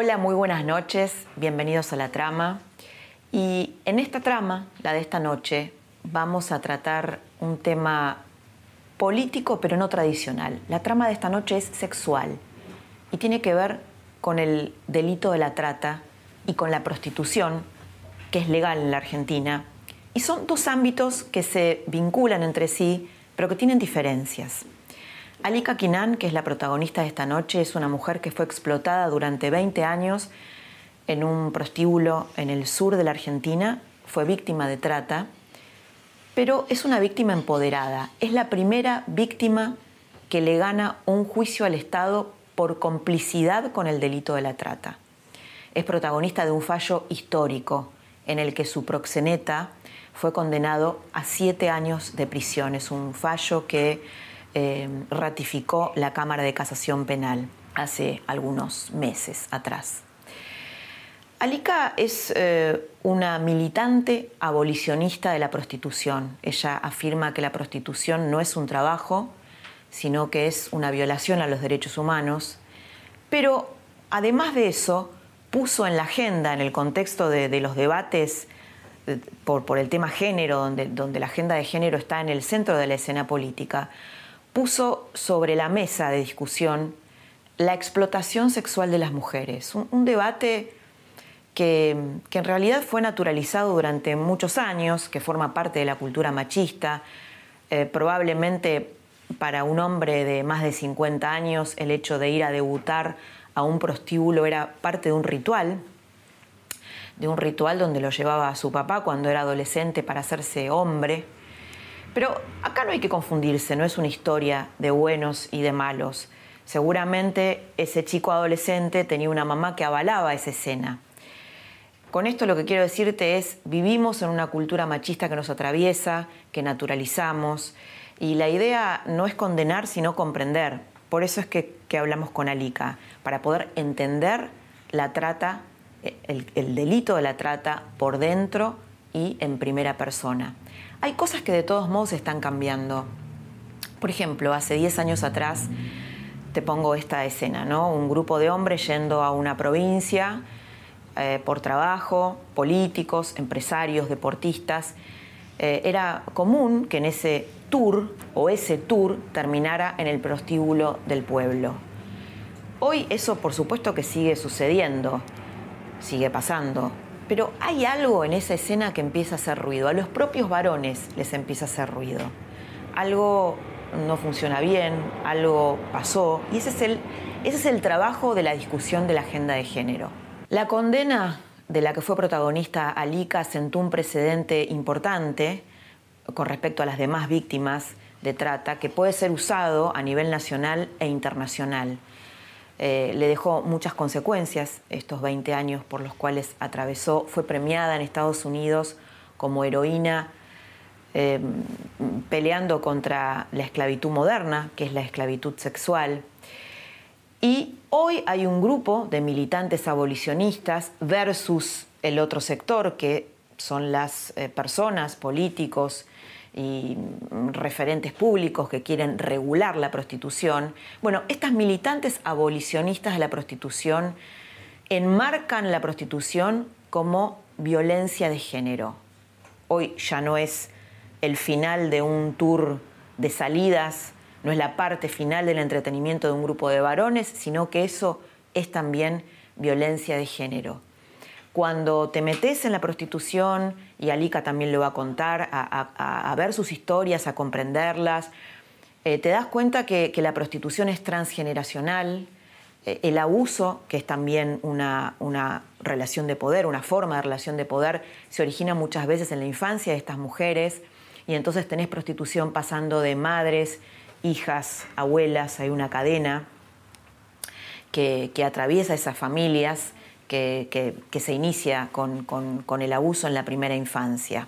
Hola, muy buenas noches, bienvenidos a la trama. Y en esta trama, la de esta noche, vamos a tratar un tema político pero no tradicional. La trama de esta noche es sexual y tiene que ver con el delito de la trata y con la prostitución, que es legal en la Argentina. Y son dos ámbitos que se vinculan entre sí, pero que tienen diferencias. Alika Kinan, que es la protagonista de esta noche, es una mujer que fue explotada durante 20 años en un prostíbulo en el sur de la Argentina, fue víctima de trata, pero es una víctima empoderada. Es la primera víctima que le gana un juicio al Estado por complicidad con el delito de la trata. Es protagonista de un fallo histórico en el que su proxeneta fue condenado a siete años de prisión. Es un fallo que eh, ratificó la Cámara de Casación Penal hace algunos meses atrás. Alika es eh, una militante abolicionista de la prostitución. Ella afirma que la prostitución no es un trabajo, sino que es una violación a los derechos humanos. Pero además de eso, puso en la agenda, en el contexto de, los debates eh, por, el tema género, donde la agenda de género está en el centro de la escena política, puso sobre la mesa de discusión la explotación sexual de las mujeres, un, debate que, en realidad fue naturalizado durante muchos años, que forma parte de la cultura machista, eh, probablemente para un hombre de más de 50 años el hecho de ir a debutar a un prostíbulo era parte de un ritual, de un ritual donde lo llevaba a su papá cuando era adolescente para hacerse hombre. Pero acá no hay que confundirse, no es una historia de buenos y de malos. Seguramente ese chico adolescente tenía una mamá que avalaba esa escena. Con esto lo que quiero decirte es, vivimos en una cultura machista que nos atraviesa, que naturalizamos, y la idea no es condenar, sino comprender. Por eso es que, hablamos con Alika, para poder entender la trata, el delito de la trata por dentro y en primera persona. Hay cosas que de todos modos están cambiando. Por ejemplo, hace 10 años atrás, te pongo esta escena, ¿no? Un grupo de hombres yendo a una provincia eh, por trabajo, políticos, empresarios, deportistas. Eh, era común que en ese tour o ese tour terminara en el prostíbulo del pueblo. Hoy eso por supuesto que sigue sucediendo, sigue pasando. Pero hay algo en esa escena que empieza a hacer ruido. A los propios varones les empieza a hacer ruido. Algo no funciona bien, algo pasó. Y ese es el, ese es el trabajo de la discusión de la agenda de género. La condena de la que fue protagonista Alika sentó un precedente importante con respecto a las demás víctimas de trata que puede ser usado a nivel nacional e internacional. Eh, le dejó muchas consecuencias estos 20 años por los cuales atravesó. Fue premiada en Estados Unidos como heroína eh, peleando contra la esclavitud moderna, que es la esclavitud sexual. Y hoy hay un grupo de militantes abolicionistas versus el otro sector, que son las eh, personas, políticos, y referentes públicos que quieren regular la prostitución. Bueno, estas militantes abolicionistas de la prostitución enmarcan la prostitución como violencia de género. Hoy ya no es el final de un tour de salidas, no es la parte final del entretenimiento de un grupo de varones, sino que eso es también violencia de género. Cuando te metes en la prostitución, y Alika también lo va a contar, a, ver sus historias, a comprenderlas, eh, te das cuenta que, la prostitución es transgeneracional, eh, el abuso, que es también una, relación de poder, una forma de relación de poder, se origina muchas veces en la infancia de estas mujeres, y entonces tenés prostitución pasando de madres, hijas, abuelas, hay una cadena que atraviesa esas familias que, se inicia con, el abuso en la primera infancia.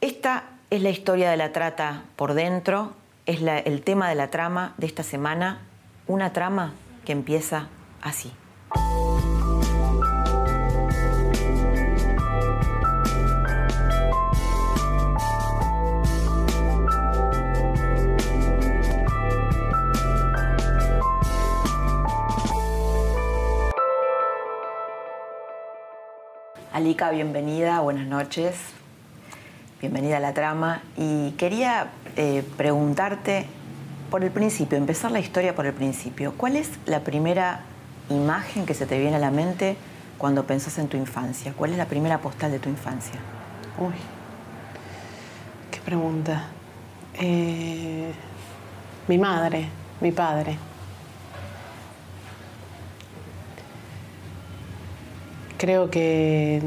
Esta es la historia de la trata por dentro, es el tema de la trama de esta semana, una trama que empieza así. Alika, bienvenida, buenas noches. Bienvenida a la trama. Y quería eh, preguntarte por el principio, empezar la historia por el principio. ¿Cuál es la primera imagen que se te viene a la mente cuando pensás en tu infancia? ¿Cuál es la primera postal de tu infancia? Uy, qué pregunta. Eh, mi madre, mi padre. Creo que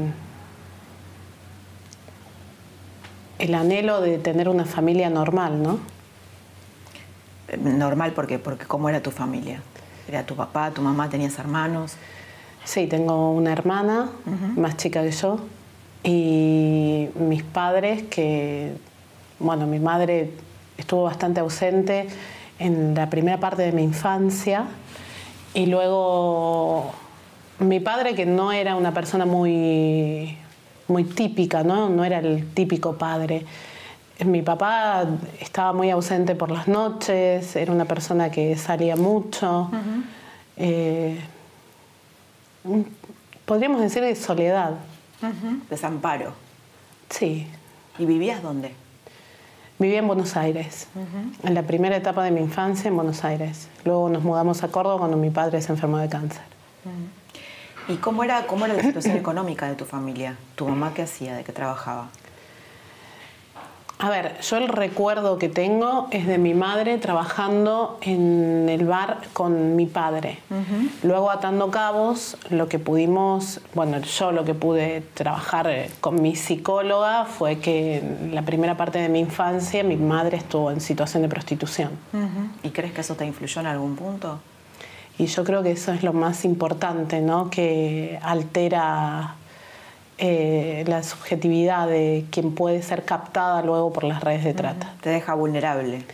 el anhelo de tener una familia normal, ¿no? Normal porque, porque ¿cómo era tu familia? ¿Era tu papá, tu mamá, tenías hermanos? Sí, tengo una hermana más chica que yo y mis padres que, bueno, mi madre estuvo bastante ausente en la primera parte de mi infancia y luego mi padre que no era una persona muy, muy típica, ¿no? no era el típico padre. Mi papá estaba muy ausente por las noches, era una persona que salía mucho. Eh, podríamos decir de soledad. Desamparo. Sí. ¿Y vivías dónde? Vivía en Buenos Aires, en la primera etapa de mi infancia en Buenos Aires. Luego nos mudamos a Córdoba cuando mi padre se enfermó de cáncer. ¿Y cómo era, cómo era la situación económica de tu familia? ¿Tu mamá qué hacía? ¿De qué trabajaba? A ver, yo el recuerdo que tengo es de mi madre trabajando en el bar con mi padre. Luego atando cabos, lo que pudimos, bueno, yo lo que pude trabajar eh, con mi psicóloga fue que en la primera parte de mi infancia mi madre estuvo en situación de prostitución. ¿Y crees que eso te influyó en algún punto? Y yo creo que eso es lo más importante, ¿no? Que altera eh, la subjetividad de quien puede ser captada luego por las redes de trata. Te deja vulnerable.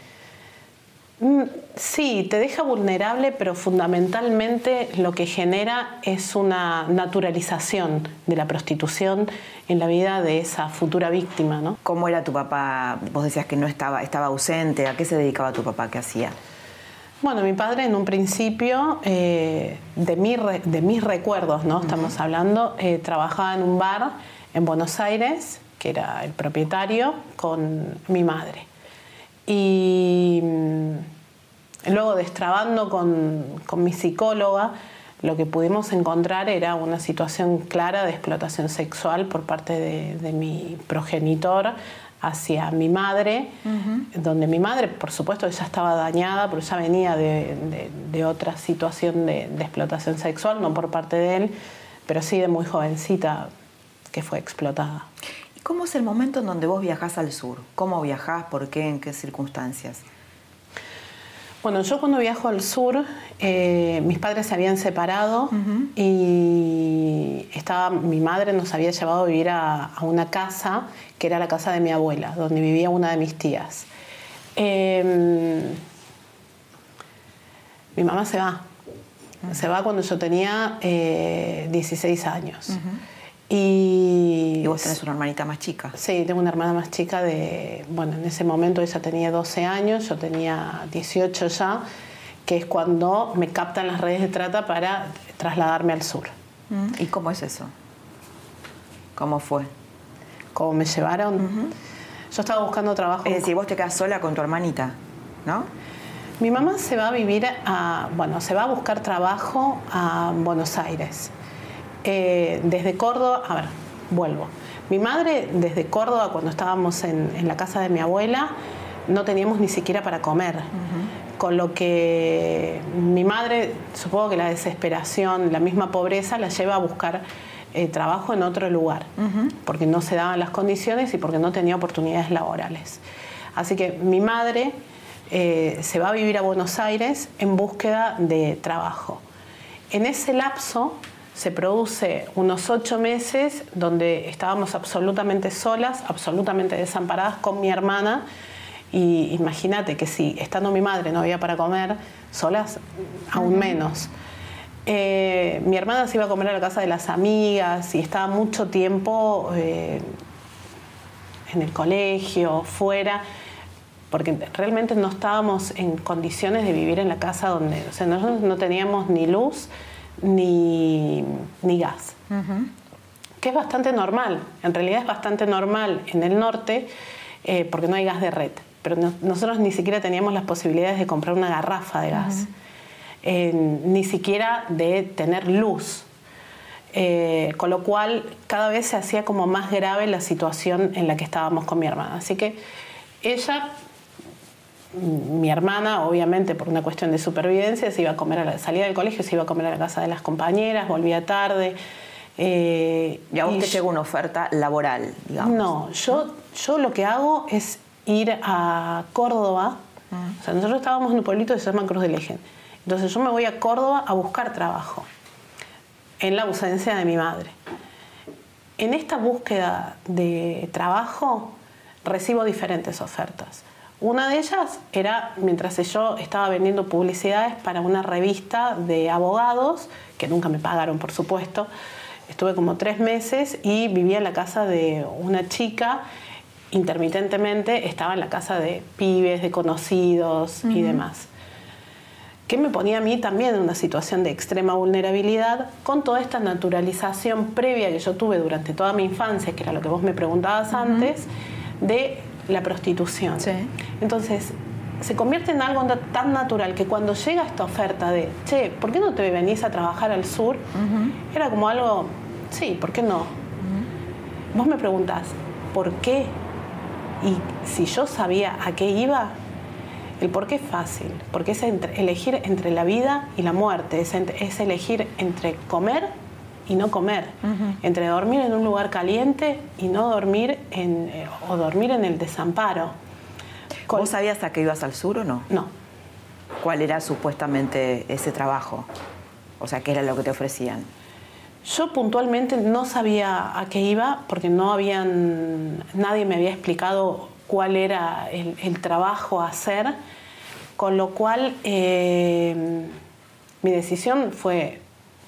Mm, sí, te deja vulnerable, pero fundamentalmente lo que genera es una naturalización de la prostitución en la vida de esa futura víctima. ¿no? ¿Cómo era tu papá? Vos decías que no estaba, estaba ausente. ¿A qué se dedicaba tu papá? ¿Qué hacía? Bueno, mi padre en un principio, eh, de, de, mis recuerdos, ¿no? Estamos hablando, eh, trabajaba en un bar en Buenos Aires, que era el propietario, con mi madre. Y mm, luego destrabando con, con mi psicóloga, lo que pudimos encontrar era una situación clara de explotación sexual por parte de, de mi progenitor hacia mi madre, donde mi madre, por supuesto, ya estaba dañada, pero ya venía de, otra situación de, explotación sexual, no por parte de él, pero sí de muy jovencita que fue explotada. ¿Y cómo es el momento en donde vos viajás al sur? ¿Cómo viajás? ¿Por qué? ¿En qué circunstancias? Bueno, yo cuando viajo al sur, eh, mis padres se habían separado y estaba, mi madre nos había llevado a vivir a, una casa que era la casa de mi abuela, donde vivía una de mis tías. Em, mi mamá se va, se va cuando yo tenía 16 eh, años. Y, vos tenés una hermanita más chica. Sí, tengo una hermana más chica de, bueno, en ese momento ella tenía 12 años, yo tenía 18 ya, que es cuando me captan las redes de trata para trasladarme al sur. ¿Y cómo es eso? ¿Cómo fue? ¿Cómo me llevaron? Yo estaba buscando trabajo. Es decir, vos te quedas sola con tu hermanita, ¿no? Mi mamá se va a vivir a, bueno, se va a buscar trabajo a Buenos Aires. Eh, desde Córdoba, a ver, vuelvo. Mi madre, desde Córdoba, cuando estábamos en, la casa de mi abuela, no teníamos ni siquiera para comer. Con lo que mi madre, supongo que la desesperación, la misma pobreza, la lleva a buscar eh, trabajo en otro lugar, porque no se daban las condiciones y porque no tenía oportunidades laborales. Así que mi madre eh, se va a vivir a Buenos Aires en búsqueda de trabajo. En ese lapso, se produce unos ocho meses donde estábamos absolutamente solas, absolutamente desamparadas con mi hermana. Y imagínate que si estando mi madre no había para comer, solas aún menos. Eh, mi hermana se iba a comer a la casa de las amigas y estaba mucho tiempo eh, en el colegio, fuera, porque realmente no estábamos en condiciones de vivir en la casa donde, o sea, nosotros no teníamos ni luz, ni, gas. que es bastante normal, en realidad es bastante normal en el norte eh, porque no hay gas de red, pero nosotros ni siquiera teníamos las posibilidades de comprar una garrafa de gas, ni siquiera de tener luz. Eh, con lo cual cada vez se hacía como más grave la situación en la que estábamos con mi hermana. Así que ella, mi hermana, obviamente por una cuestión de supervivencia, se iba a comer a la salida del colegio, se iba a comer a la casa de las compañeras, volvía tarde. Eh, y a usted llegó una oferta laboral, digamos. No, yo, yo lo que hago es ir a Córdoba. Ah. O sea, nosotros estábamos en un pueblito que se llama Cruz del Eje. Entonces yo me voy a Córdoba a buscar trabajo en la ausencia de mi madre. En esta búsqueda de trabajo recibo diferentes ofertas. Una de ellas era mientras yo estaba vendiendo publicidades para una revista de abogados, que nunca me pagaron, por supuesto. Estuve como tres meses y vivía en la casa de una chica. Intermitentemente estaba en la casa de pibes, de conocidos y demás que me ponía a mí también en una situación de extrema vulnerabilidad con toda esta naturalización previa que yo tuve durante toda mi infancia, que era lo que vos me preguntabas antes, de la prostitución. Entonces, se convierte en algo tan natural que cuando llega esta oferta de, che, ¿por qué no te venís a trabajar al sur? Era como algo, sí, ¿por qué no? Vos me preguntás, ¿por qué? Y si yo sabía a qué iba, el por qué es fácil, porque es elegir entre la vida y la muerte, es, elegir entre comer y no comer, entre dormir en un lugar caliente y no dormir en, eh, o dormir en el desamparo. ¿Vos sabías a qué ibas al sur o no? No. ¿Cuál era supuestamente ese trabajo? O sea, ¿qué era lo que te ofrecían? Yo puntualmente no sabía a qué iba porque no habían, nadie me había explicado cuál era el, trabajo a hacer, con lo cual eh, mi decisión fue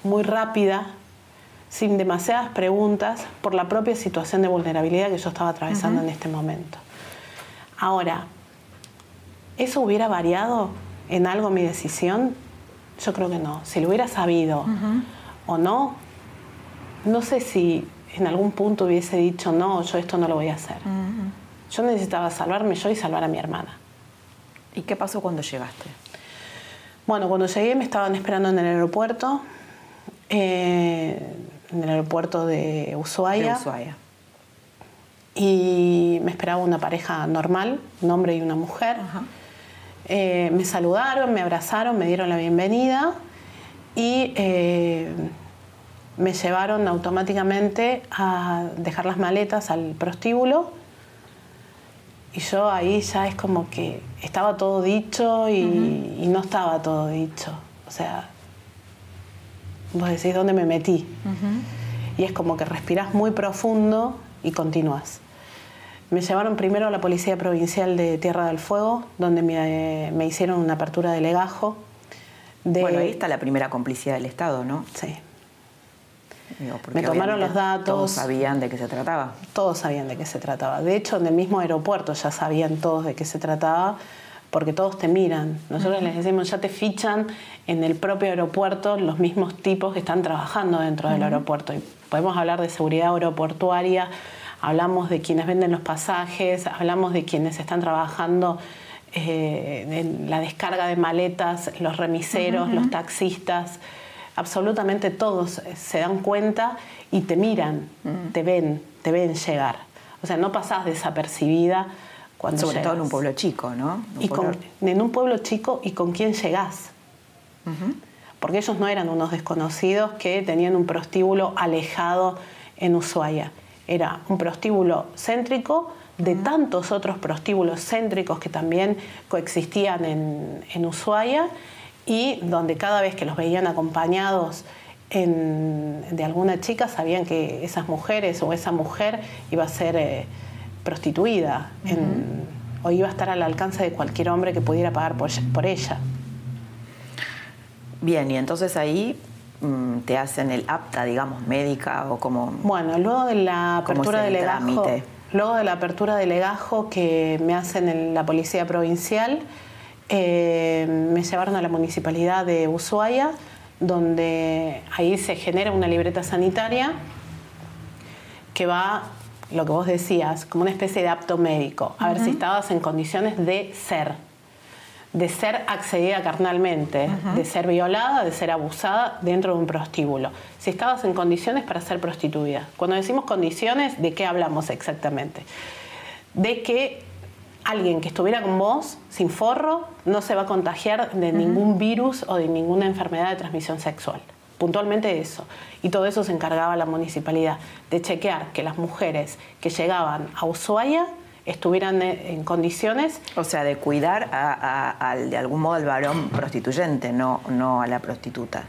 muy rápida, sin demasiadas preguntas, por la propia situación de vulnerabilidad que yo estaba atravesando en este momento. Ahora, ¿eso hubiera variado en algo mi decisión? Yo creo que no. Si lo hubiera sabido o no, no sé si en algún punto hubiese dicho, no, yo esto no lo voy a hacer. Yo necesitaba salvarme yo y salvar a mi hermana. ¿Y qué pasó cuando llegaste? Bueno, cuando llegué me estaban esperando en el aeropuerto, eh, en el aeropuerto de Ushuaia. De Ushuaia. Y me esperaba una pareja normal, un hombre y una mujer. Eh, me saludaron, me abrazaron, me dieron la bienvenida y eh, me llevaron automáticamente a dejar las maletas al prostíbulo y yo ahí ya es como que estaba todo dicho y, no estaba todo dicho. O sea, vos decís dónde me metí. Y es como que respirás muy profundo y continúas. Me llevaron primero a la Policía Provincial de Tierra del Fuego, donde me, me hicieron una apertura de legajo. De... Bueno, ahí está la primera complicidad del Estado, ¿no? Sí me tomaron los datos. Todos sabían de qué se trataba. Todos sabían de qué se trataba. De hecho, en el mismo aeropuerto ya sabían todos de qué se trataba, porque todos te miran. Nosotros les decimos, ya te fichan en el propio aeropuerto los mismos tipos que están trabajando dentro del aeropuerto. Y podemos hablar de seguridad aeroportuaria, hablamos de quienes venden los pasajes, hablamos de quienes están trabajando eh, en la descarga de maletas, los remiseros, los taxistas absolutamente todos se dan cuenta y te miran, te ven, te ven llegar. O sea, no pasás desapercibida cuando Sobre todo en un pueblo chico, ¿no? y en un pueblo chico y con quién llegás. Porque ellos no eran unos desconocidos que tenían un prostíbulo alejado en Ushuaia. Era un prostíbulo céntrico de tantos otros prostíbulos céntricos que también coexistían en, en Ushuaia y donde cada vez que los veían acompañados de alguna chica sabían que esas mujeres o esa mujer iba a ser eh, prostituida o iba a estar al alcance de cualquier hombre que pudiera pagar por, ella. Bien, y entonces ahí mm, te hacen el apta, digamos, médica o como... Bueno, luego de la apertura de legajo, luego de la apertura de legajo que me hacen en la policía provincial, eh, me llevaron a la municipalidad de Ushuaia, donde ahí se genera una libreta sanitaria que va, lo que vos decías, como una especie de apto médico, a ver si estabas en condiciones de ser, de ser accedida carnalmente, de ser violada, de ser abusada dentro de un prostíbulo. Si estabas en condiciones para ser prostituida. Cuando decimos condiciones, ¿de qué hablamos exactamente? De que alguien que estuviera con vos sin forro no se va a contagiar de ningún virus o de ninguna enfermedad de transmisión sexual. Puntualmente eso. Y todo eso se encargaba la municipalidad, de chequear que las mujeres que llegaban a Ushuaia estuvieran en condiciones... O sea, de cuidar a, de algún modo al varón prostituyente, no, no a la prostituta.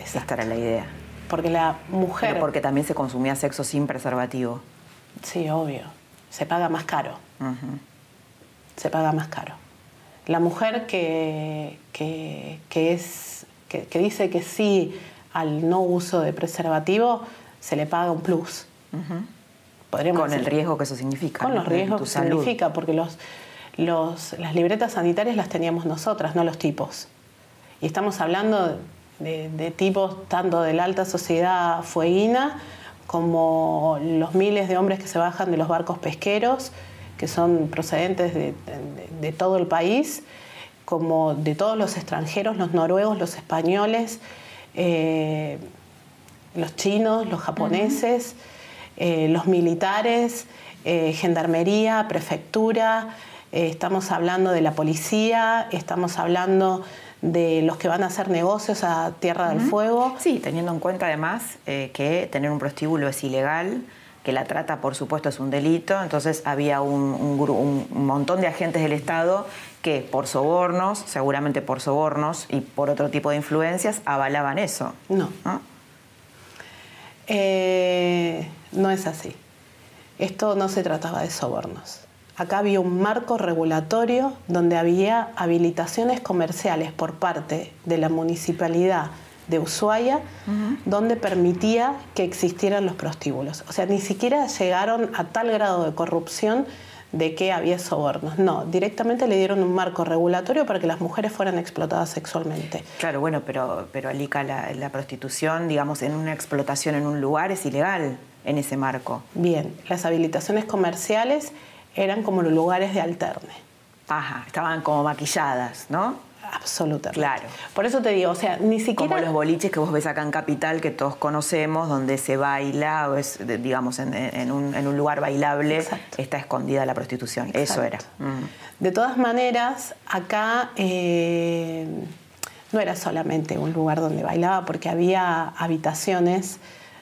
Esta era la idea. Porque la mujer... Pero porque también se consumía sexo sin preservativo. Sí, obvio. Se paga más caro se paga más caro. La mujer que, que, es, que, dice que sí al no uso de preservativo, se le paga un plus. con el riesgo que eso significa. Con los riesgos que significa, porque los, los, las libretas sanitarias las teníamos nosotras, no los tipos. Y estamos hablando de, de tipos tanto de la alta sociedad fueguina como los miles de hombres que se bajan de los barcos pesqueros que son procedentes de, todo el país, como de todos los extranjeros, los noruegos, los españoles, eh, los chinos, los japoneses, eh, los militares, eh, gendarmería, prefectura, estamos hablando de la policía, estamos hablando de los que van a hacer negocios a Tierra del Fuego. Sí, teniendo en cuenta además que tener un prostíbulo es ilegal, que la trata, por supuesto, es un delito, entonces había un, montón de agentes del Estado que por sobornos, seguramente por sobornos y por otro tipo de influencias, avalaban eso. No. ¿No? Eh, no es así. Esto no se trataba de sobornos. Acá había un marco regulatorio donde había habilitaciones comerciales por parte de la municipalidad de Ushuaia, donde permitía que existieran los prostíbulos. O sea, ni siquiera llegaron a tal grado de corrupción de que había sobornos. No, directamente le dieron un marco regulatorio para que las mujeres fueran explotadas sexualmente. Claro, bueno, pero, pero Alica, la, la prostitución, digamos, en una explotación en un lugar es ilegal en ese marco. Bien, las habilitaciones comerciales eran como los lugares de alterne. Ajá, estaban como maquilladas, ¿no? Absolutamente. Claro. Por eso te digo, o sea, ni siquiera... Como los boliches que vos ves acá en Capital, que todos conocemos, donde se baila, o es, digamos, en, un, lugar bailable, está escondida la prostitución. Eso era. Mm. De todas maneras, acá eh, no era solamente un lugar donde bailaba, porque había habitaciones...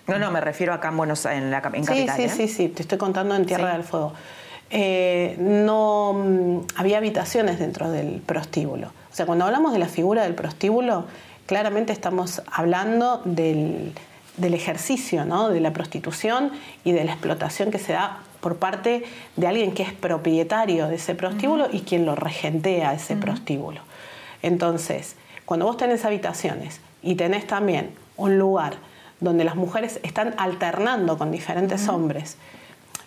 No, no, me refiero acá en Buenos Aires, en, la, en Capital. Sí, sí, sí, sí, te estoy contando en Tierra del Fuego. Eh, no mm, había habitaciones dentro del prostíbulo. O sea, cuando hablamos de la figura del prostíbulo, claramente estamos hablando del, ejercicio ¿no? de la prostitución y de la explotación que se da por parte de alguien que es propietario de ese prostíbulo y quien lo regentea ese prostíbulo. Entonces, cuando vos tenés habitaciones y tenés también un lugar donde las mujeres están alternando con diferentes hombres,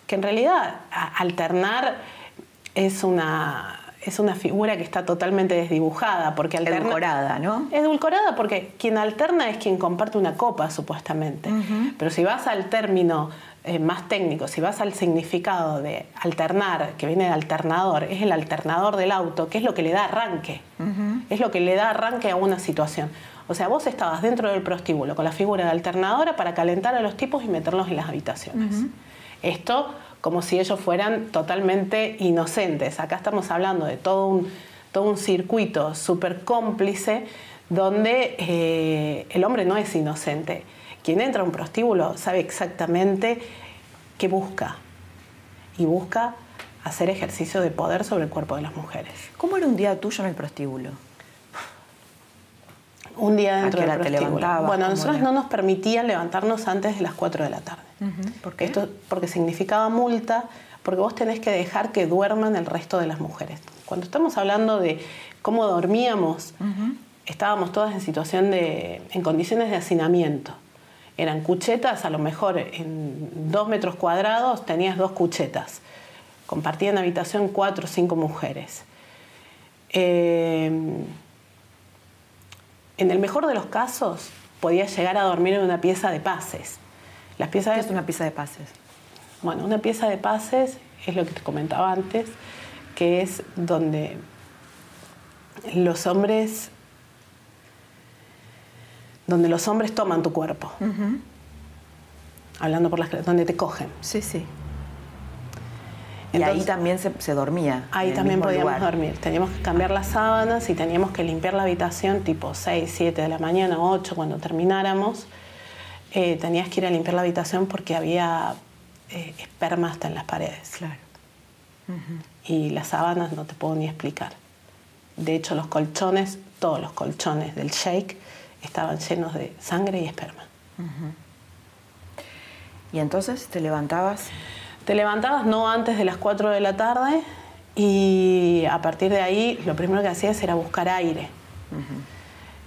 que en realidad alternar es una es una figura que está totalmente desdibujada. Porque alterna, edulcorada, ¿no? Edulcorada porque quien alterna es quien comparte una copa, supuestamente. Pero si vas al término eh, más técnico, si vas al significado de alternar, que viene de alternador, es el alternador del auto, que es lo que le da arranque. Es lo que le da arranque a una situación. O sea, vos estabas dentro del prostíbulo con la figura de alternadora para calentar a los tipos y meterlos en las habitaciones. Esto como si ellos fueran totalmente inocentes. Acá estamos hablando de todo un, todo un circuito súper cómplice donde eh, el hombre no es inocente. Quien entra a un prostíbulo sabe exactamente qué busca y busca hacer ejercicio de poder sobre el cuerpo de las mujeres. ¿Cómo era un día tuyo en el prostíbulo? Un día dentro del prostíbulo. Bueno, nosotros no nos permitían levantarnos antes de las 4 de la tarde. Porque Esto porque significaba multa, porque vos tenés que dejar que duerman el resto de las mujeres. Cuando estamos hablando de cómo dormíamos, estábamos todas en situación de, en condiciones de hacinamiento. Eran cuchetas, a lo mejor en dos metros cuadrados tenías dos cuchetas. Compartían habitación cuatro o cinco mujeres. Eh, en el mejor de los casos, podías llegar a dormir en una pieza de pases. Las piezas ¿Qué es una pieza de pases? Bueno, una pieza de pases es lo que te comentaba antes, que es donde los hombres donde los hombres toman tu cuerpo. Hablando por las donde te cogen. Sí, sí. y ahí también se, dormía. Ahí también podíamos dormir. Teníamos que cambiar las sábanas y teníamos que limpiar la habitación tipo 6, 7 de la mañana, 8 cuando termináramos. Eh, tenías que ir a limpiar la habitación porque había eh, esperma hasta en las paredes. Claro. Y las sábanas no te puedo ni explicar. De hecho, los colchones, todos los colchones del shake, estaban llenos de sangre y esperma. ¿Y entonces te levantabas? Te levantabas no antes de las 4 de la tarde y a partir de ahí lo primero que hacías era buscar aire.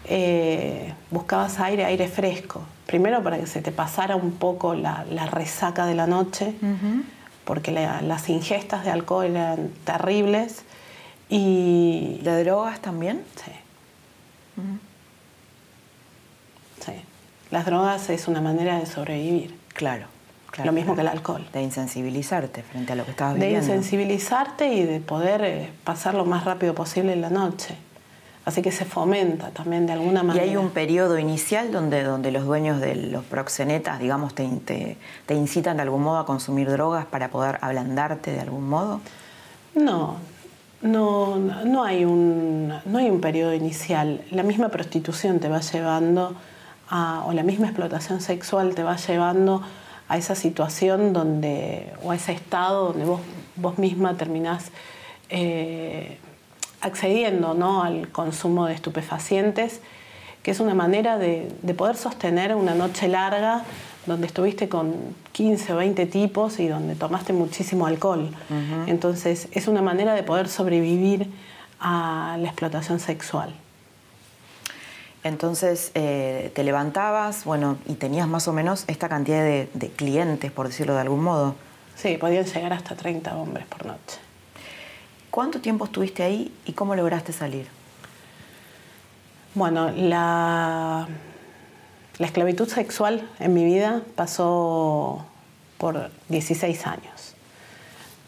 Eh, buscabas aire, aire fresco. Primero para que se te pasara un poco la, resaca de la noche, porque las ingestas de alcohol eran terribles. Y... ¿De drogas también? Sí. Sí. Las drogas es una manera de sobrevivir. Claro. lo mismo que el alcohol. De insensibilizarte frente a lo que estabas viviendo. De insensibilizarte y de poder eh, pasar lo más rápido posible en la noche. Así que se fomenta también de alguna manera. ¿Y hay un periodo inicial donde, donde los dueños de los proxenetas, digamos, te, te, incitan de algún modo a consumir drogas para poder ablandarte de algún modo? No, no, no, hay un, no hay un periodo inicial. La misma prostitución te va llevando o la misma explotación sexual te va llevando a esa situación donde, o a ese estado donde vos, vos misma terminás eh, accediendo ¿no? al consumo de estupefacientes, que es una manera de, poder sostener una noche larga donde estuviste con 15 o 20 tipos y donde tomaste muchísimo alcohol. Entonces es una manera de poder sobrevivir a la explotación sexual. Entonces eh, te levantabas, bueno, y tenías más o menos esta cantidad de, clientes, por decirlo de algún modo. Sí, podían llegar hasta 30 hombres por noche. ¿Cuánto tiempo estuviste ahí y cómo lograste salir? Bueno, la, la esclavitud sexual en mi vida pasó por 16 años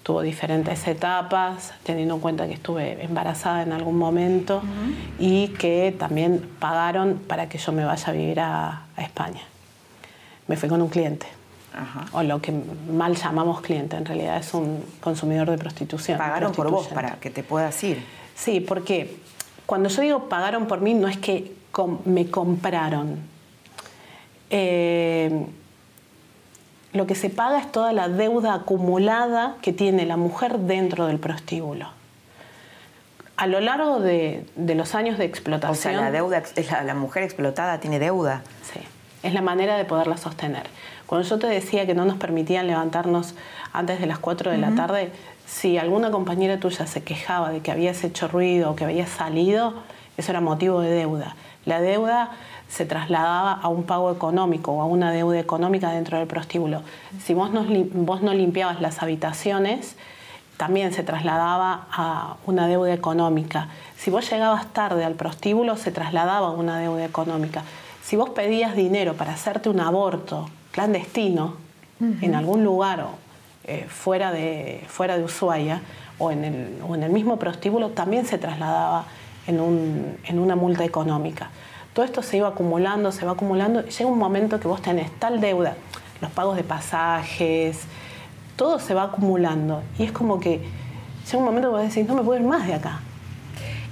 tuvo diferentes etapas, teniendo en cuenta que estuve embarazada en algún momento y que también pagaron para que yo me vaya a vivir a, España. Me fui con un cliente, o lo que mal llamamos cliente, en realidad es un consumidor de prostitución. Pagaron por vos para que te puedas ir. Sí, porque cuando yo digo pagaron por mí, no es que me compraron. Eh, lo que se paga es toda la deuda acumulada que tiene la mujer dentro del prostíbulo. A lo largo de, los años de explotación... O sea, la, deuda, la, mujer explotada tiene deuda. Sí, es la manera de poderla sostener. Cuando yo te decía que no nos permitían levantarnos antes de las 4 de la tarde, si alguna compañera tuya se quejaba de que habías hecho ruido o que habías salido, eso era motivo de deuda. La deuda se trasladaba a un pago económico o a una deuda económica dentro del prostíbulo. Si vos no, vos no limpiabas las habitaciones, también se trasladaba a una deuda económica. Si vos llegabas tarde al prostíbulo, se trasladaba a una deuda económica. Si vos pedías dinero para hacerte un aborto clandestino en algún lugar eh, fuera, de, fuera de Ushuaia o en, el, o en el mismo prostíbulo, también se trasladaba en, un, en una multa económica todo esto se iba acumulando, se va acumulando, y llega un momento que vos tenés tal deuda, los pagos de pasajes, todo se va acumulando. Y es como que llega un momento que vos decís, no me puedo ir más de acá.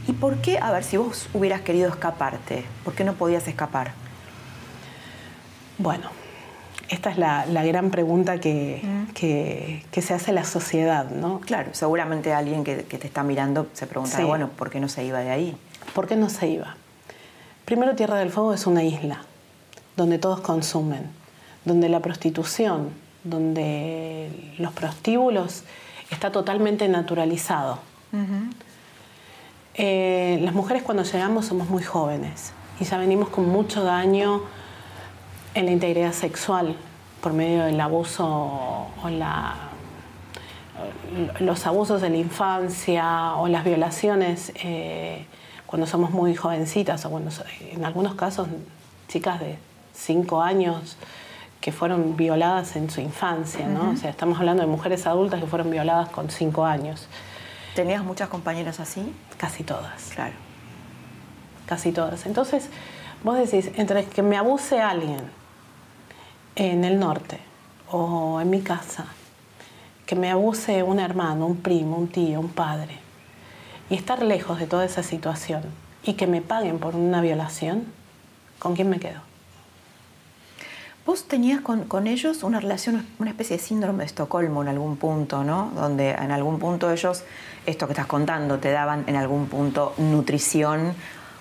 ¿Y por qué, a ver, si vos hubieras querido escaparte, por qué no podías escapar? Bueno, esta es la, gran pregunta que, se hace la sociedad, ¿no? Claro, seguramente alguien que, te está mirando se pregunta, bueno, ¿por qué no se iba de ahí? ¿Por qué no se iba? Primero Tierra del Fuego es una isla donde todos consumen, donde la prostitución, donde los prostíbulos está totalmente naturalizado. Eh, las mujeres cuando llegamos somos muy jóvenes y ya venimos con mucho daño en la integridad sexual por medio del abuso o la, los abusos de la infancia o las violaciones eh, cuando somos muy jovencitas o cuando en algunos casos chicas de 5 años que fueron violadas en su infancia, ¿no? O sea, estamos hablando de mujeres adultas que fueron violadas con cinco años. ¿Tenías muchas compañeras así? Casi todas. Claro. Casi todas. Entonces, vos decís, entre que me abuse alguien en el norte o en mi casa, que me abuse un hermano, un primo, un tío, un padre, y estar lejos de toda esa situación y que me paguen por una violación, ¿con quién me quedo? Vos tenías con, ellos una relación, una especie de síndrome de Estocolmo en algún punto, ¿no? Donde en algún punto ellos, esto que estás contando, te daban en algún punto nutrición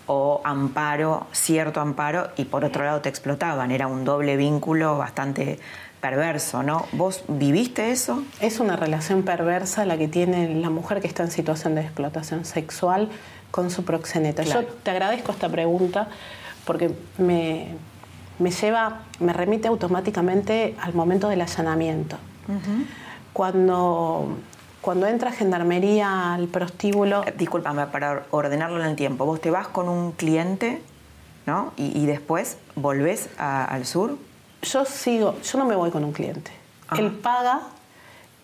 o amparo, cierto amparo, y por otro lado te explotaban. Era un doble vínculo bastante perverso, ¿no? ¿Vos viviste eso? Es una relación perversa la que tiene la mujer que está en situación de explotación sexual con su proxeneta. Yo te agradezco esta pregunta porque me, me lleva, me remite automáticamente al momento del allanamiento. Cuando cuando entra gendarmería al prostíbulo. Eh, discúlpame, para ordenarlo en el tiempo. Vos te vas con un cliente, ¿no? Y, después volvés al sur. Yo sigo, yo no me voy con un cliente. Él paga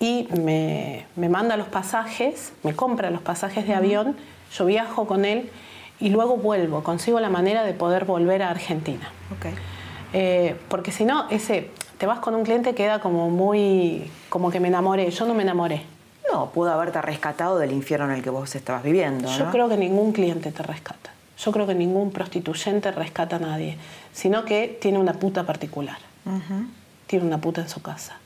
y me, manda los pasajes, me compra los pasajes de avión, yo viajo con él y luego vuelvo, consigo la manera de poder volver a Argentina. Okay. Eh, porque si no, ese, te vas con un cliente queda como muy, como que me enamoré, yo no me enamoré. No, pudo haberte rescatado del infierno en el que vos estabas viviendo. Yo creo que ningún cliente te rescata. Yo creo que ningún prostituyente rescata a nadie, sino que tiene una puta particular. Tiene una puta en su casa.